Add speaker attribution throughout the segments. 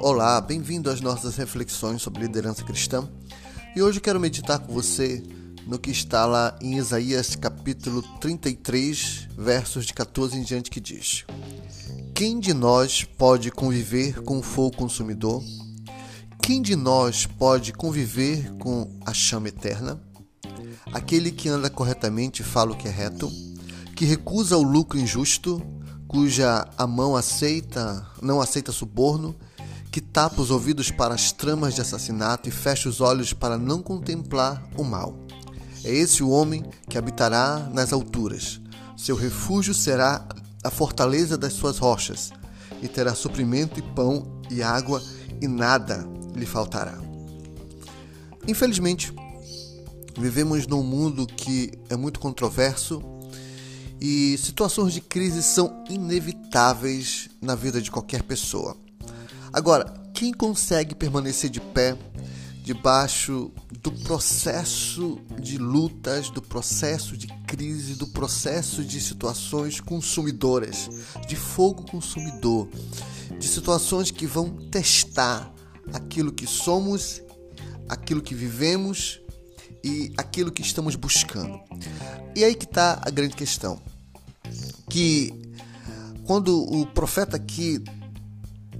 Speaker 1: Olá, bem-vindo às nossas reflexões sobre liderança cristã. E hoje quero meditar com você no que está lá em Isaías capítulo 33, versos de 14 em diante que diz: Quem de nós pode conviver com o fogo consumidor? Quem de nós pode conviver com a chama eterna? Aquele que anda corretamente fala o que é reto, que recusa o lucro injusto, cuja a mão aceita, não aceita suborno, que tapa os ouvidos para as tramas de assassinato e fecha os olhos para não contemplar o mal. É esse o homem que habitará nas alturas. Seu refúgio será a fortaleza das suas rochas, e terá suprimento e pão e água, e nada lhe faltará. Infelizmente, vivemos num mundo que é muito controverso e situações de crise são inevitáveis na vida de qualquer pessoa. Agora, quem consegue permanecer de pé debaixo do processo de lutas, do processo de crise, do processo de situações consumidoras, de fogo consumidor, de situações que vão testar aquilo que somos, aquilo que vivemos e aquilo que estamos buscando. E aí que está a grande questão. Que quando o profeta aqui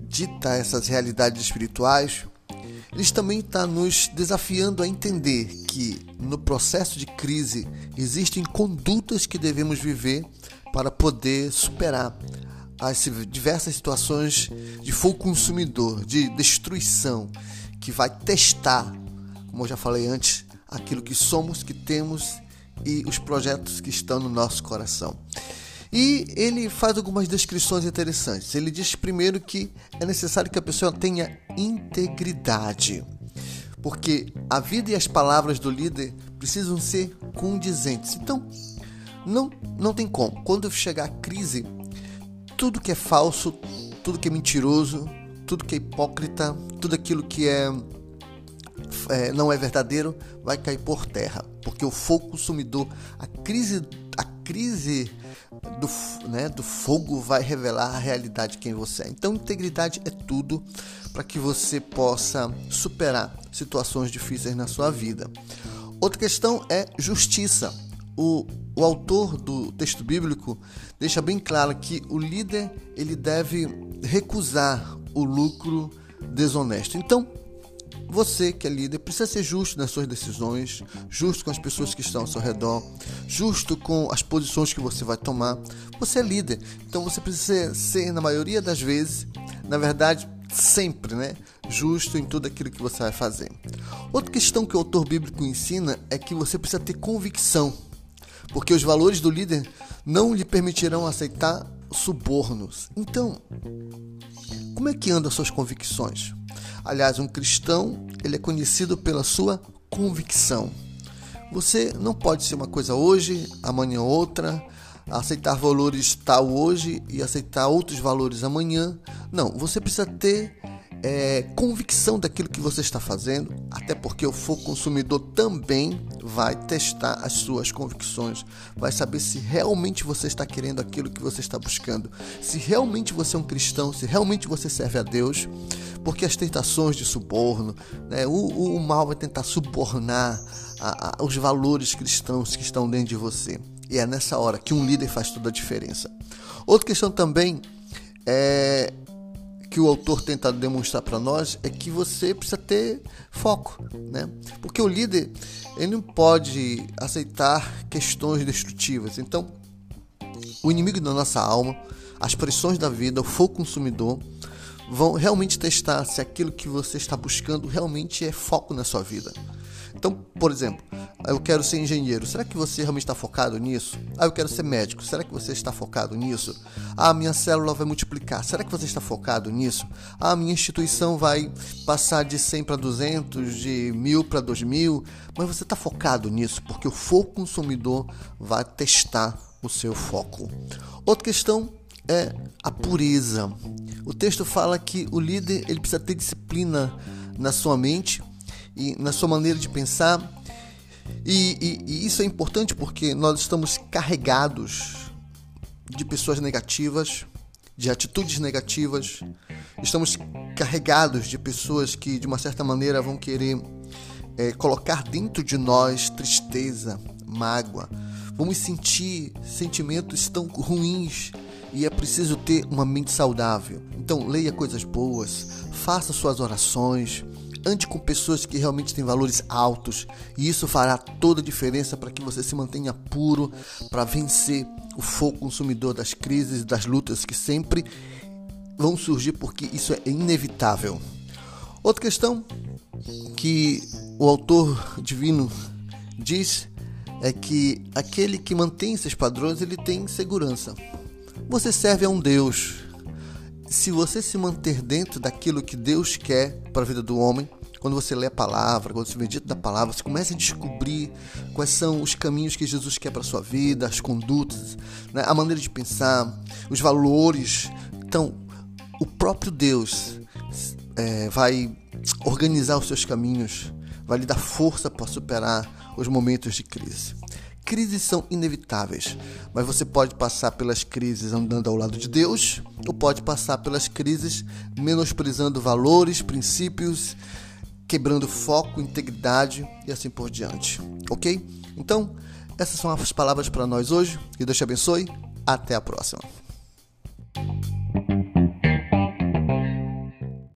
Speaker 1: dita essas realidades espirituais, ele também está nos desafiando a entender que no processo de crise existem condutas que devemos viver para poder superar as diversas situações de fogo consumidor, de destruição, que vai testar, como eu já falei antes, aquilo que somos, que temos e os projetos que estão no nosso coração. E ele faz algumas descrições interessantes. Ele diz primeiro que é necessário que a pessoa tenha integridade, porque a vida e as palavras do líder precisam ser condizentes. Então, não, não tem como. Quando chegar a crise, tudo que é falso, tudo que é mentiroso, tudo que é hipócrita, tudo aquilo que é, é, não é verdadeiro vai cair por terra, porque o fogo consumidor, a crise, a crise do, né, do fogo vai revelar a realidade de quem você é. Então, integridade é tudo para que você possa superar situações difíceis na sua vida. Outra questão é justiça. O, o autor do texto bíblico deixa bem claro que o líder ele deve recusar o lucro desonesto. Então, você que é líder precisa ser justo nas suas decisões, justo com as pessoas que estão ao seu redor, justo com as posições que você vai tomar. Você é líder, então você precisa ser, na maioria das vezes, na verdade, sempre, né? Justo em tudo aquilo que você vai fazer. Outra questão que o autor bíblico ensina é que você precisa ter convicção, porque os valores do líder não lhe permitirão aceitar subornos. Então, como é que andam as suas convicções? Aliás, um cristão, ele é conhecido pela sua convicção. Você não pode ser uma coisa hoje, amanhã outra, aceitar valores tal hoje e aceitar outros valores amanhã. Não, você precisa ter é, convicção daquilo que você está fazendo, até porque o fogo consumidor também vai testar as suas convicções, vai saber se realmente você está querendo aquilo que você está buscando, se realmente você é um cristão, se realmente você serve a Deus, porque as tentações de suborno, né, o, o, mal vai tentar subornar a, a, os valores cristãos que estão dentro de você. E é nessa hora que um líder faz toda a diferença. Outra questão também é que o autor tenta demonstrar para nós é que você precisa ter foco, né? Porque o líder ele não pode aceitar questões destrutivas. Então, o inimigo da nossa alma, as pressões da vida, o fogo consumidor vão realmente testar se aquilo que você está buscando realmente é foco na sua vida. Então, por exemplo, eu quero ser engenheiro. Será que você realmente está focado nisso? Ah, eu quero ser médico. Será que você está focado nisso? Ah, minha célula vai multiplicar. Será que você está focado nisso? Ah, minha instituição vai passar de 100 para 200, de 1000 para 2000. Mas você está focado nisso porque o foco consumidor vai testar o seu foco. Outra questão é a pureza. O texto fala que o líder ele precisa ter disciplina na sua mente e na sua maneira de pensar. E, e, e isso é importante porque nós estamos carregados de pessoas negativas, de atitudes negativas. Estamos carregados de pessoas que, de uma certa maneira, vão querer é, colocar dentro de nós tristeza, mágoa. Vamos sentir sentimentos tão ruins e é preciso ter uma mente saudável. Então, leia coisas boas, faça suas orações, ande com pessoas que realmente têm valores altos e isso fará toda a diferença para que você se mantenha puro para vencer o fogo consumidor das crises e das lutas que sempre vão surgir porque isso é inevitável. Outra questão que o autor divino diz é que aquele que mantém esses padrões ele tem segurança. Você serve a um Deus. Se você se manter dentro daquilo que Deus quer para a vida do homem, quando você lê a palavra, quando você medita da palavra, você começa a descobrir quais são os caminhos que Jesus quer para sua vida, as condutas, né? a maneira de pensar, os valores. Então, o próprio Deus é, vai organizar os seus caminhos, vai lhe dar força para superar os momentos de crise. Crises são inevitáveis, mas você pode passar pelas crises andando ao lado de Deus, ou pode passar pelas crises menosprezando valores, princípios, quebrando foco, integridade e assim por diante. Ok? Então, essas são as palavras para nós hoje. Que Deus te abençoe. Até a próxima.